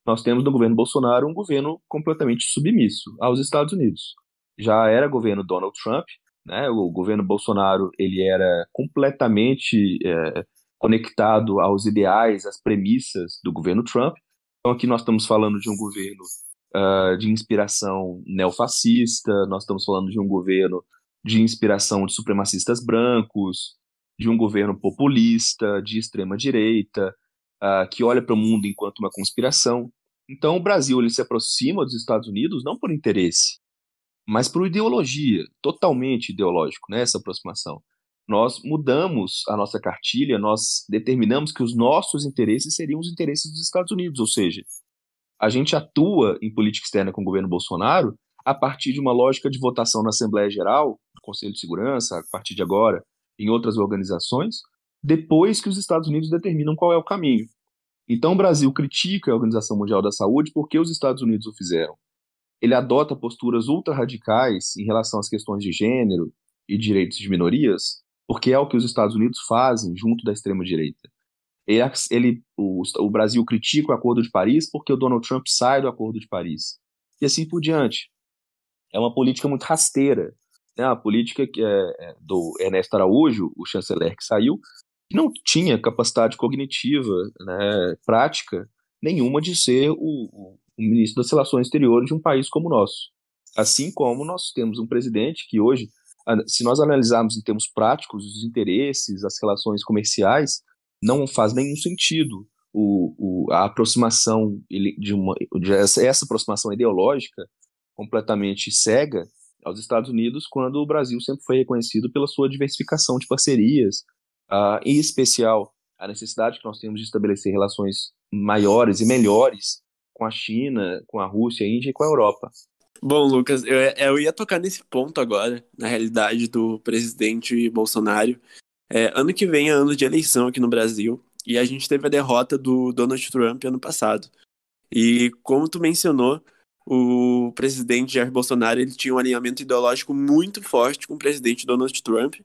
nós temos no governo Bolsonaro um governo completamente submisso aos Estados Unidos. Já era governo Donald Trump, né? O governo Bolsonaro ele era completamente é, conectado aos ideais, às premissas do governo Trump. Então aqui nós estamos falando de um governo uh, de inspiração neofascista, nós estamos falando de um governo de inspiração de supremacistas brancos, de um governo populista, de extrema-direita, uh, que olha para o mundo enquanto uma conspiração. Então, o Brasil ele se aproxima dos Estados Unidos não por interesse, mas por ideologia, totalmente ideológico, né, essa aproximação. Nós mudamos a nossa cartilha, nós determinamos que os nossos interesses seriam os interesses dos Estados Unidos, ou seja, a gente atua em política externa com o governo Bolsonaro a partir de uma lógica de votação na Assembleia Geral, Conselho de Segurança, a partir de agora, em outras organizações, depois que os Estados Unidos determinam qual é o caminho. Então o Brasil critica a Organização Mundial da Saúde porque os Estados Unidos o fizeram. Ele adota posturas ultra-radicais em relação às questões de gênero e direitos de minorias, porque é o que os Estados Unidos fazem junto da extrema-direita. Ele, ele o, o, Brasil critica o Acordo de Paris porque o Donald Trump sai do Acordo de Paris. E assim por diante. É uma política muito rasteira. Né? A política que é, é do Ernesto Araújo, o chanceler que saiu, não tinha capacidade cognitiva, né, prática nenhuma de ser o, o, ministro das Relações Exteriores de um país como o nosso. Assim como nós temos um presidente que hoje, se nós analisarmos em termos práticos os interesses, as relações comerciais, não faz nenhum sentido o, o, a aproximação de uma de essa, essa aproximação ideológica completamente cega aos Estados Unidos quando o Brasil sempre foi reconhecido pela sua diversificação de parcerias, uh, em especial a necessidade que nós temos de estabelecer relações maiores e melhores com a China, com a Rússia, a Índia e com a Europa. Bom, Lucas, eu, eu ia tocar nesse ponto agora, na realidade do presidente Bolsonaro, é, ano que vem é ano de eleição aqui no Brasil e a gente teve a derrota do Donald Trump ano passado. E como tu mencionou, o presidente Jair Bolsonaro ele tinha um alinhamento ideológico muito forte com o presidente Donald Trump.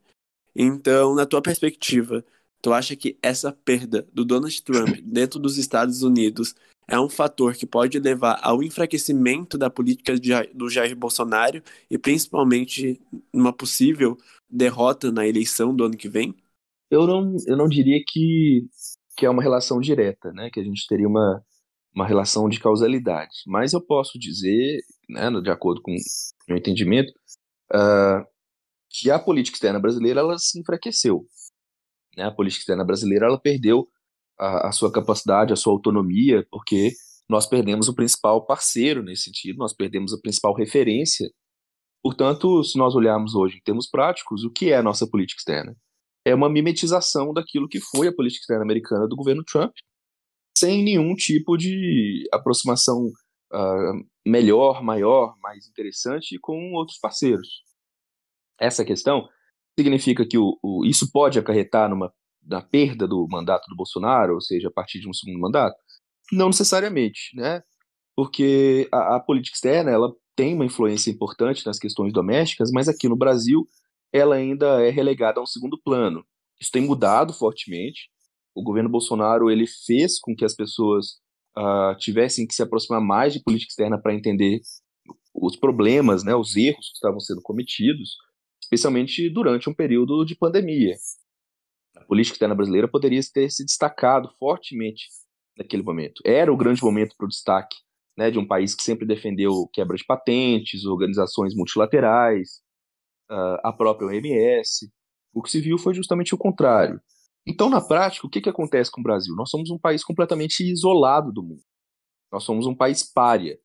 Então, na tua perspectiva, tu acha que essa perda do Donald Trump dentro dos Estados Unidos é um fator que pode levar ao enfraquecimento da política do Jair Bolsonaro e principalmente numa possível derrota na eleição do ano que vem? Eu não, eu não diria que, que é uma relação direta, né? que a gente teria uma, uma relação de causalidade. Mas eu posso dizer, né, de acordo com o meu entendimento, uh, que a política externa brasileira ela se enfraqueceu. Né? A política externa brasileira ela perdeu a, a sua capacidade, a sua autonomia, porque nós perdemos o principal parceiro nesse sentido, nós perdemos a principal referência. Portanto, se nós olharmos hoje em termos práticos, o que é a nossa política externa? É uma mimetização daquilo que foi a política externa americana do governo Trump, sem nenhum tipo de aproximação uh, melhor, maior, mais interessante com outros parceiros. Essa questão significa que o, o, isso pode acarretar numa da perda do mandato do Bolsonaro, ou seja, a partir de um segundo mandato? Não necessariamente, né? Porque a, a política externa ela tem uma influência importante nas questões domésticas, mas aqui no Brasil ela ainda é relegada a um segundo plano. Isso tem mudado fortemente. O governo Bolsonaro ele fez com que as pessoas uh, tivessem que se aproximar mais de política externa para entender os problemas, né, os erros que estavam sendo cometidos, especialmente durante um período de pandemia política externa brasileira poderia ter se destacado fortemente naquele momento. Era o grande momento para o destaque né, de um país que sempre defendeu quebra de patentes, organizações multilaterais, uh, a própria OMS. O que se viu foi justamente o contrário. Então, na prática, o que, que acontece com o Brasil? Nós somos um país completamente isolado do mundo. Nós somos um país pária.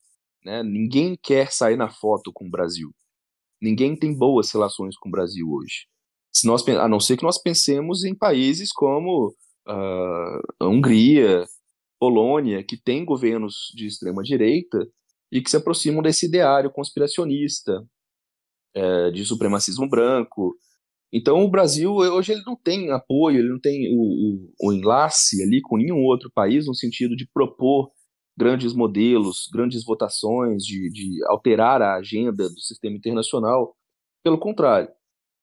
Né? Ninguém quer sair na foto com o Brasil. Ninguém tem boas relações com o Brasil hoje. Se nós, a não ser que nós pensemos em países como uh, Hungria, Polônia, que têm governos de extrema direita e que se aproximam desse ideário conspiracionista, é, de supremacismo branco. Então o Brasil hoje ele não tem apoio, ele não tem o, o, o enlace ali com nenhum outro país no sentido de propor grandes modelos, grandes votações, de, de alterar a agenda do sistema internacional. Pelo contrário,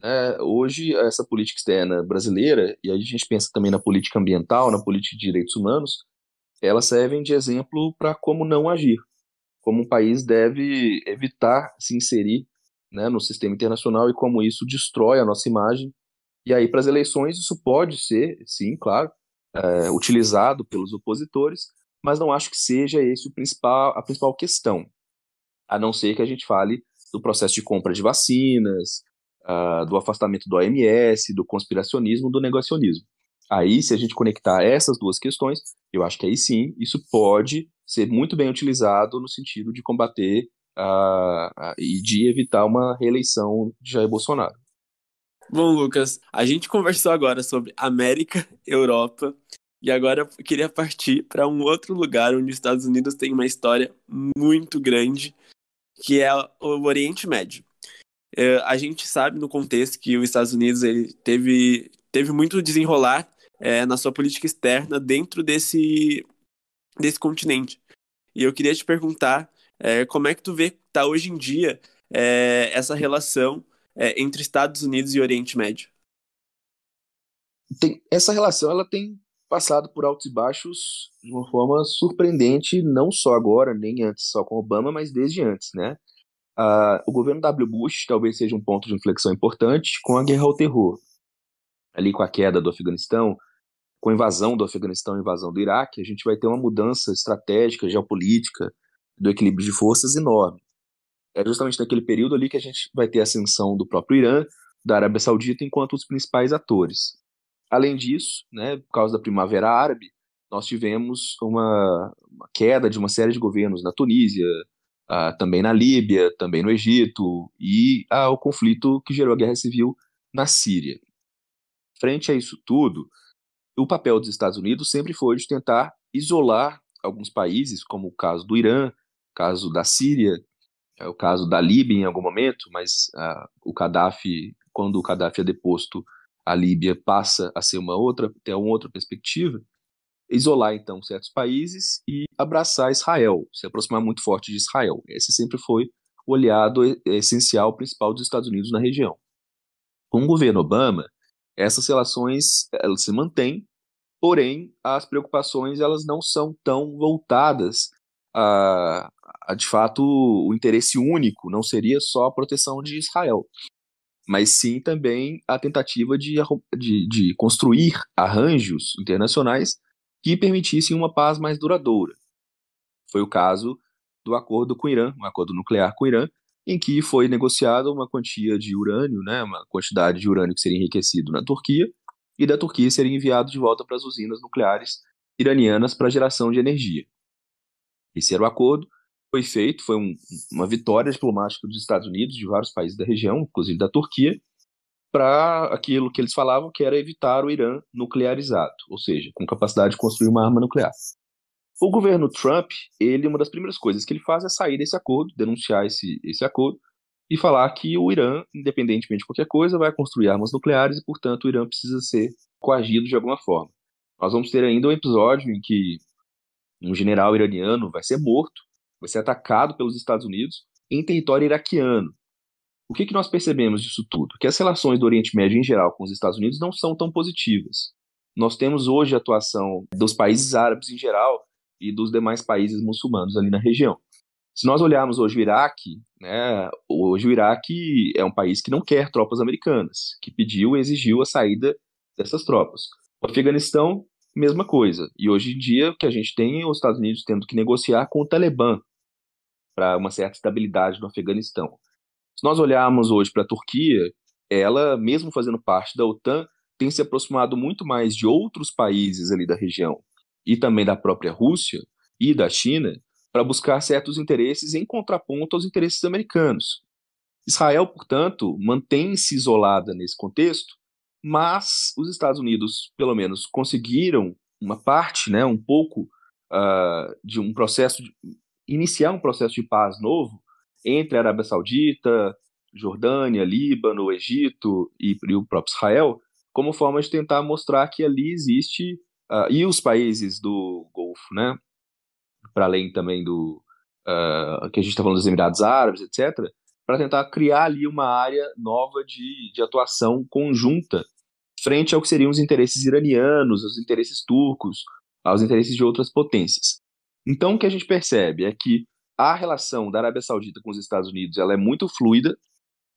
é, hoje, essa política externa brasileira, e aí a gente pensa também na política ambiental, na política de direitos humanos, elas servem de exemplo para como não agir, como um país deve evitar se inserir né, no sistema internacional e como isso destrói a nossa imagem. E aí, para as eleições, isso pode ser, sim, claro, é, utilizado pelos opositores, mas não acho que seja esse o principal, a principal questão, a não ser que a gente fale do processo de compra de vacinas, uh, do afastamento do OMS, do conspiracionismo, do negacionismo. Aí, se a gente conectar essas duas questões, eu acho que aí sim, isso pode ser muito bem utilizado no sentido de combater uh, e de evitar uma reeleição de Jair Bolsonaro. Bom, Lucas, a gente conversou agora sobre América, Europa, e agora eu queria partir para um outro lugar onde os Estados Unidos tem uma história muito grande, que é o Oriente Médio. É, a gente sabe no contexto que os Estados Unidos ele teve, teve muito desenrolar é, na sua política externa dentro desse, desse continente. E eu queria te perguntar é, como é que tu vê que está hoje em dia é, essa relação é, entre Estados Unidos e Oriente Médio? Tem, essa relação ela tem passado por altos e baixos de uma forma surpreendente, não só agora, nem antes só com Obama, mas desde antes, né? Uh, o governo W. Bush talvez seja um ponto de inflexão importante com a guerra ao terror. Ali com a queda do Afeganistão, com a invasão do Afeganistão e invasão do Iraque, a gente vai ter uma mudança estratégica, geopolítica, do equilíbrio de forças enorme. É justamente naquele período ali que a gente vai ter a ascensão do próprio Irã, da Arábia Saudita, enquanto os principais atores. Além disso, né, por causa da Primavera Árabe, nós tivemos uma, uma queda de uma série de governos na Tunísia, uh, também na Líbia, também no Egito, e uh, o conflito que gerou a guerra civil na Síria. Frente a isso tudo, o papel dos Estados Unidos sempre foi de tentar isolar alguns países, como o caso do Irã, caso da Síria, é, o caso da Líbia em algum momento, mas uh, o Gaddafi, quando o Gaddafi é deposto, a Líbia passa a ser uma outra, ter uma outra perspectiva isolar então certos países e abraçar Israel, se aproximar muito forte de Israel. Esse sempre foi o aliado essencial principal dos Estados Unidos na região. Com o governo Obama, essas relações elas se mantêm, porém as preocupações elas não são tão voltadas a, a de fato o interesse único, não seria só a proteção de Israel, mas sim também a tentativa de, de, de construir arranjos internacionais que permitissem uma paz mais duradoura. Foi o caso do acordo com o Irã, um acordo nuclear com o Irã, em que foi negociada uma quantia de urânio, né, uma quantidade de urânio que seria enriquecido na Turquia, e da Turquia seria enviado de volta para as usinas nucleares iranianas para geração de energia. Esse era o acordo, foi feito, foi um, uma vitória diplomática dos Estados Unidos, de vários países da região, inclusive da Turquia, para aquilo que eles falavam que era evitar o Irã nuclearizado, ou seja, com capacidade de construir uma arma nuclear. O governo Trump, ele uma das primeiras coisas que ele faz é sair desse acordo, denunciar esse, esse acordo e falar que o Irã, independentemente de qualquer coisa, vai construir armas nucleares e, portanto, o Irã precisa ser coagido de alguma forma. Nós vamos ter ainda um episódio em que um general iraniano vai ser morto, vai ser atacado pelos Estados Unidos em território iraquiano. O que, que nós percebemos disso tudo? Que as relações do Oriente Médio em geral com os Estados Unidos não são tão positivas. Nós temos hoje a atuação dos países árabes em geral e dos demais países muçulmanos ali na região. Se nós olharmos hoje o Iraque, né, hoje o Iraque é um país que não quer tropas americanas, que pediu e exigiu a saída dessas tropas. O Afeganistão, mesma coisa. E hoje em dia, o que a gente tem é os Estados Unidos tendo que negociar com o Talibã para uma certa estabilidade no Afeganistão. Se nós olharmos hoje para a Turquia, ela, mesmo fazendo parte da OTAN, tem se aproximado muito mais de outros países ali da região e também da própria Rússia e da China para buscar certos interesses em contraponto aos interesses americanos. Israel, portanto, mantém-se isolada nesse contexto, mas os Estados Unidos, pelo menos, conseguiram uma parte, né, um pouco uh, de um processo, de, iniciar um processo de paz novo entre a Arábia Saudita, Jordânia, Líbano, Egito e, e o próprio Israel, como forma de tentar mostrar que ali existe Uh, e os países do Golfo, né? Para além também do uh, que a gente está falando dos Emirados Árabes, etc., para tentar criar ali uma área nova de, de atuação conjunta frente ao que seriam os interesses iranianos, os interesses turcos, aos interesses de outras potências. Então, o que a gente percebe é que a relação da Arábia Saudita com os Estados Unidos ela é muito fluida,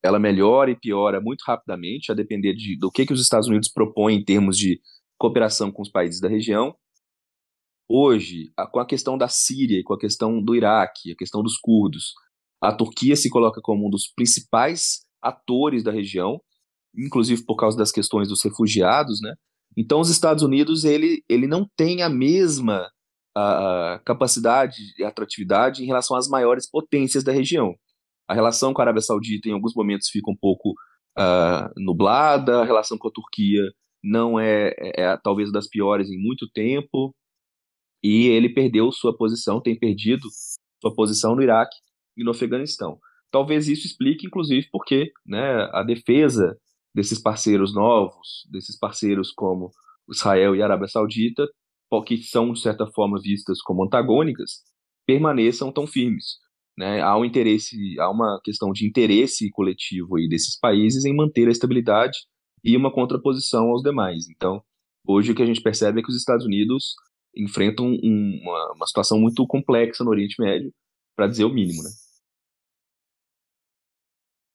ela melhora e piora muito rapidamente, a depender de, do que, que os Estados Unidos propõem em termos de cooperação com os países da região. Hoje, a, com a questão da Síria com a questão do Iraque, a questão dos curdos, a Turquia se coloca como um dos principais atores da região, inclusive por causa das questões dos refugiados, né? Então, os Estados Unidos ele, ele não tem a mesma a, capacidade e atratividade em relação às maiores potências da região. A relação com a Arábia Saudita, em alguns momentos, fica um pouco uh, nublada, a relação com a Turquia não é, é, é talvez das piores em muito tempo, e ele perdeu sua posição, tem perdido sua posição no Iraque e no Afeganistão. Talvez isso explique, inclusive, porque né, a defesa desses parceiros novos, desses parceiros como Israel e Arábia Saudita, que são, de certa forma, vistas como antagônicas, permaneçam tão firmes. Né? Há um interesse, há uma questão de interesse coletivo aí desses países em manter a estabilidade e uma contraposição aos demais. Então, hoje o que a gente percebe é que os Estados Unidos enfrentam um, uma, uma situação muito complexa no Oriente Médio, para dizer o mínimo, né?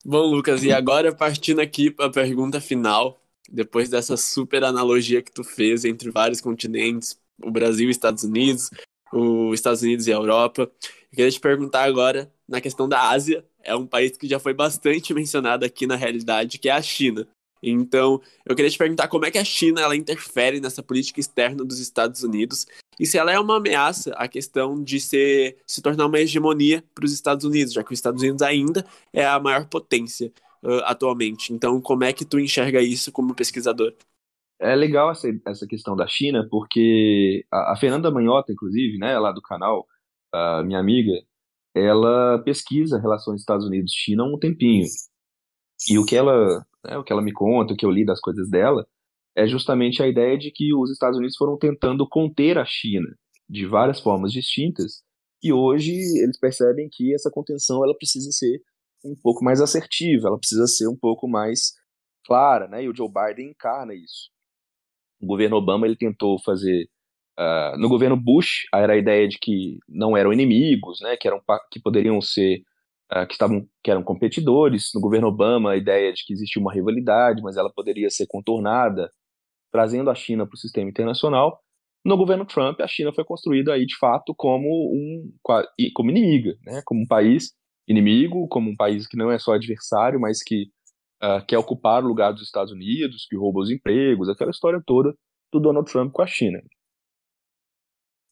Bom, Lucas, e agora partindo aqui para a pergunta final, depois dessa super analogia que tu fez entre vários continentes, o Brasil e os Estados Unidos, os Estados Unidos e a Europa, eu queria te perguntar agora na questão da Ásia, é um país que já foi bastante mencionado aqui na realidade, que é a China. Então, eu queria te perguntar como é que a China ela interfere nessa política externa dos Estados Unidos e se ela é uma ameaça à questão de ser, se tornar uma hegemonia para os Estados Unidos, já que os Estados Unidos ainda é a maior potência uh, atualmente. Então, como é que tu enxerga isso como pesquisador? É legal essa, essa questão da China, porque a, a Fernanda Manhota, inclusive, né, lá do canal, minha amiga, ela pesquisa relações Estados Unidos-China há um tempinho. E o que ela né, o que ela me conta, o que eu li das coisas dela, é justamente a ideia de que os Estados Unidos foram tentando conter a China de várias formas distintas, e hoje eles percebem que essa contenção ela precisa ser um pouco mais assertiva, ela precisa ser um pouco mais clara, né? E o Joe Biden encarna isso. O governo Obama ele tentou fazer uh, no governo Bush era a ideia de que não eram inimigos, né, que eram que poderiam ser uh, que estavam que eram competidores. No governo Obama a ideia de que existia uma rivalidade, mas ela poderia ser contornada, trazendo a China para o sistema internacional. No governo Trump, a China foi construída aí de fato como um como inimiga, né, como um país inimigo, como um país que não é só adversário, mas que uh, quer ocupar o lugar dos Estados Unidos, que rouba os empregos, aquela história toda do Donald Trump com a China.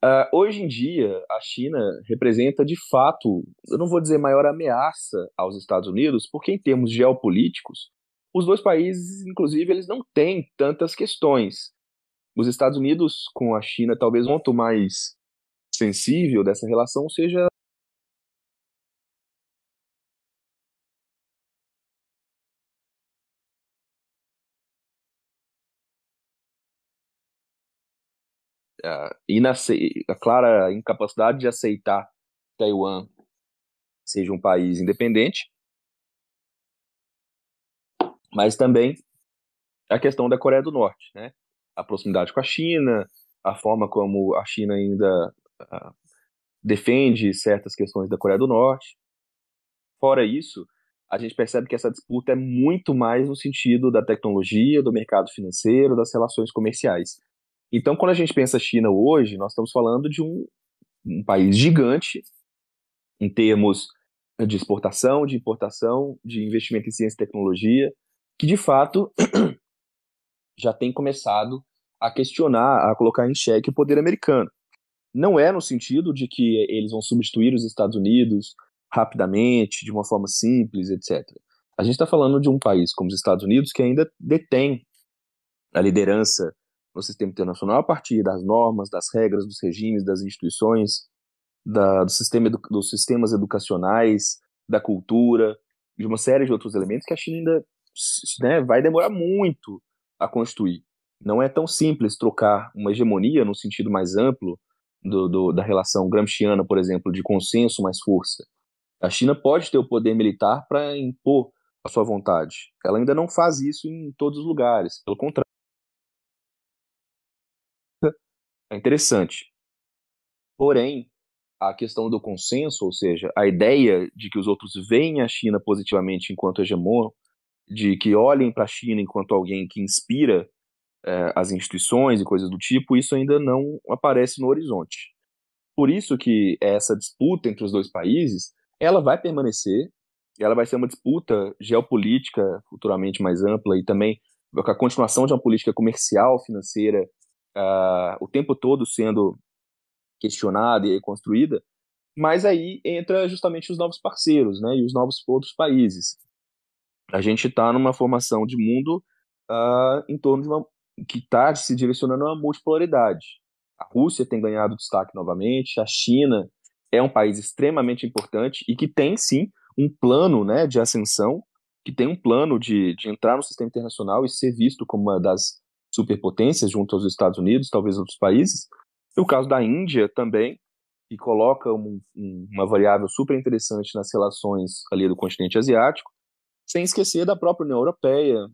Uh, hoje em dia, a China representa de fato, eu não vou dizer maior ameaça aos Estados Unidos, porque em termos geopolíticos, os dois países, inclusive, eles não têm tantas questões. Os Estados Unidos com a China, talvez o ponto mais sensível dessa relação seja a, a clara incapacidade de aceitar Taiwan seja um país independente, mas também a questão da Coreia do Norte, né? A proximidade com a China, a forma como a China ainda uh, defende certas questões da Coreia do Norte. Fora isso, a gente percebe que essa disputa é muito mais no sentido da tecnologia, do mercado financeiro, das relações comerciais. Então, quando a gente pensa China hoje, nós estamos falando de um, um país gigante em termos de exportação, de importação, de investimento em ciência e tecnologia, que de fato já tem começado a questionar, a colocar em xeque o poder americano. Não é no sentido de que eles vão substituir os Estados Unidos rapidamente, de uma forma simples, etc. A gente está falando de um país como os Estados Unidos que ainda detém a liderança no sistema internacional a partir das normas, das regras, dos regimes, das instituições, da, do sistema dos sistemas educacionais, da cultura, de uma série de outros elementos que a China ainda né, vai demorar muito a constituir. Não é tão simples trocar uma hegemonia no sentido mais amplo do, do, da relação gramsciana, por exemplo, de consenso mais força. A China pode ter o poder militar para impor a sua vontade. Ela ainda não faz isso em todos os lugares. Pelo contrário, é interessante. Porém, a questão do consenso, ou seja, a ideia de que os outros veem a China positivamente enquanto hegemon, de que olhem para a China enquanto alguém que inspira é, as instituições e coisas do tipo, isso ainda não aparece no horizonte. Por isso que essa disputa entre os dois países, ela vai permanecer, ela vai ser uma disputa geopolítica futuramente mais ampla e também a continuação de uma política comercial, financeira uh, o tempo todo sendo questionada e construída, mas aí entra justamente os novos parceiros, né, e os novos outros países. A gente está numa formação de mundo uh, em torno de uma que está se direcionando uma multipolaridade. A Rússia tem ganhado destaque novamente, a China é um país extremamente importante e que tem sim um plano né, de ascensão, que tem um plano de, de entrar no sistema internacional e ser visto como uma das superpotências junto aos Estados Unidos, talvez outros países. E o caso da Índia também, que coloca um, um, uma variável super interessante nas relações ali do continente asiático, sem esquecer da própria União Europeia,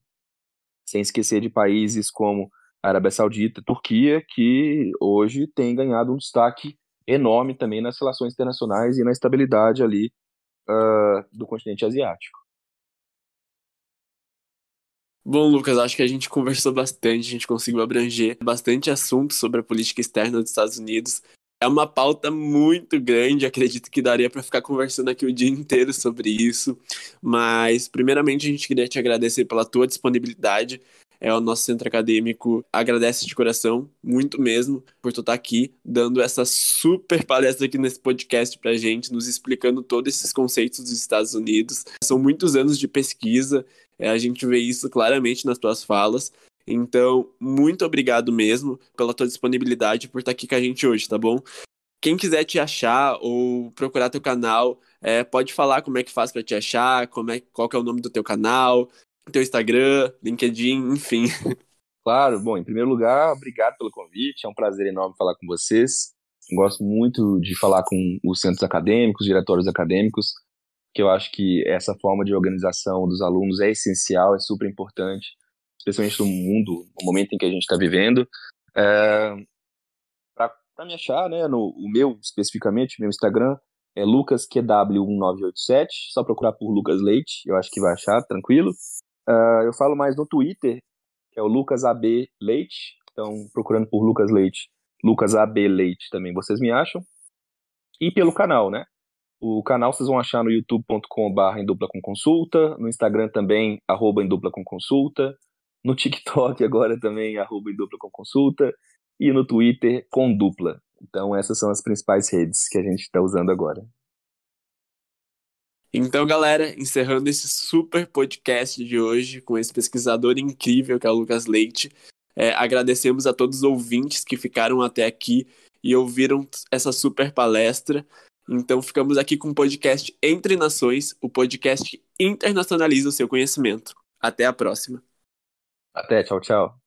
sem esquecer de países como a Arábia Saudita, Turquia, que hoje tem ganhado um destaque enorme também nas relações internacionais e na estabilidade ali uh, do continente asiático. Bom, Lucas, acho que a gente conversou bastante, a gente conseguiu abranger bastante assunto sobre a política externa dos Estados Unidos. É uma pauta muito grande, acredito que daria para ficar conversando aqui o dia inteiro sobre isso. Mas, primeiramente, a gente queria te agradecer pela tua disponibilidade é o nosso centro acadêmico agradece de coração, muito mesmo, por tu estar tá aqui dando essa super palestra aqui nesse podcast pra gente, nos explicando todos esses conceitos dos Estados Unidos. São muitos anos de pesquisa, é, a gente vê isso claramente nas tuas falas. Então, muito obrigado mesmo pela tua disponibilidade por estar aqui com a gente hoje, tá bom? Quem quiser te achar ou procurar teu canal, é, pode falar como é que faz para te achar, como é, qual é o nome do teu canal, teu Instagram, LinkedIn, enfim. Claro, bom, em primeiro lugar, obrigado pelo convite, é um prazer enorme falar com vocês. Gosto muito de falar com os centros acadêmicos, diretórios acadêmicos, que eu acho que essa forma de organização dos alunos é essencial, é super importante, especialmente no mundo, no momento em que a gente está vivendo. É, Para me achar, né, no o meu especificamente, meu Instagram é lucasqw1987, só procurar por Lucas Leite, eu acho que vai achar, tranquilo. Uh, eu falo mais no Twitter, que é o Lucas AB Leite, então procurando por Lucas Leite, Lucas AB Leite também vocês me acham. E pelo canal, né? O canal vocês vão achar no youtube.com.br em dupla com consulta, no Instagram também, arroba em dupla com consulta, no TikTok agora também, arroba em dupla com consulta, e no Twitter com dupla. Então essas são as principais redes que a gente está usando agora. Então, galera, encerrando esse super podcast de hoje com esse pesquisador incrível que é o Lucas Leite, é, agradecemos a todos os ouvintes que ficaram até aqui e ouviram essa super palestra. Então, ficamos aqui com o podcast Entre Nações, o podcast que internacionaliza o seu conhecimento. Até a próxima. Até, tchau, tchau.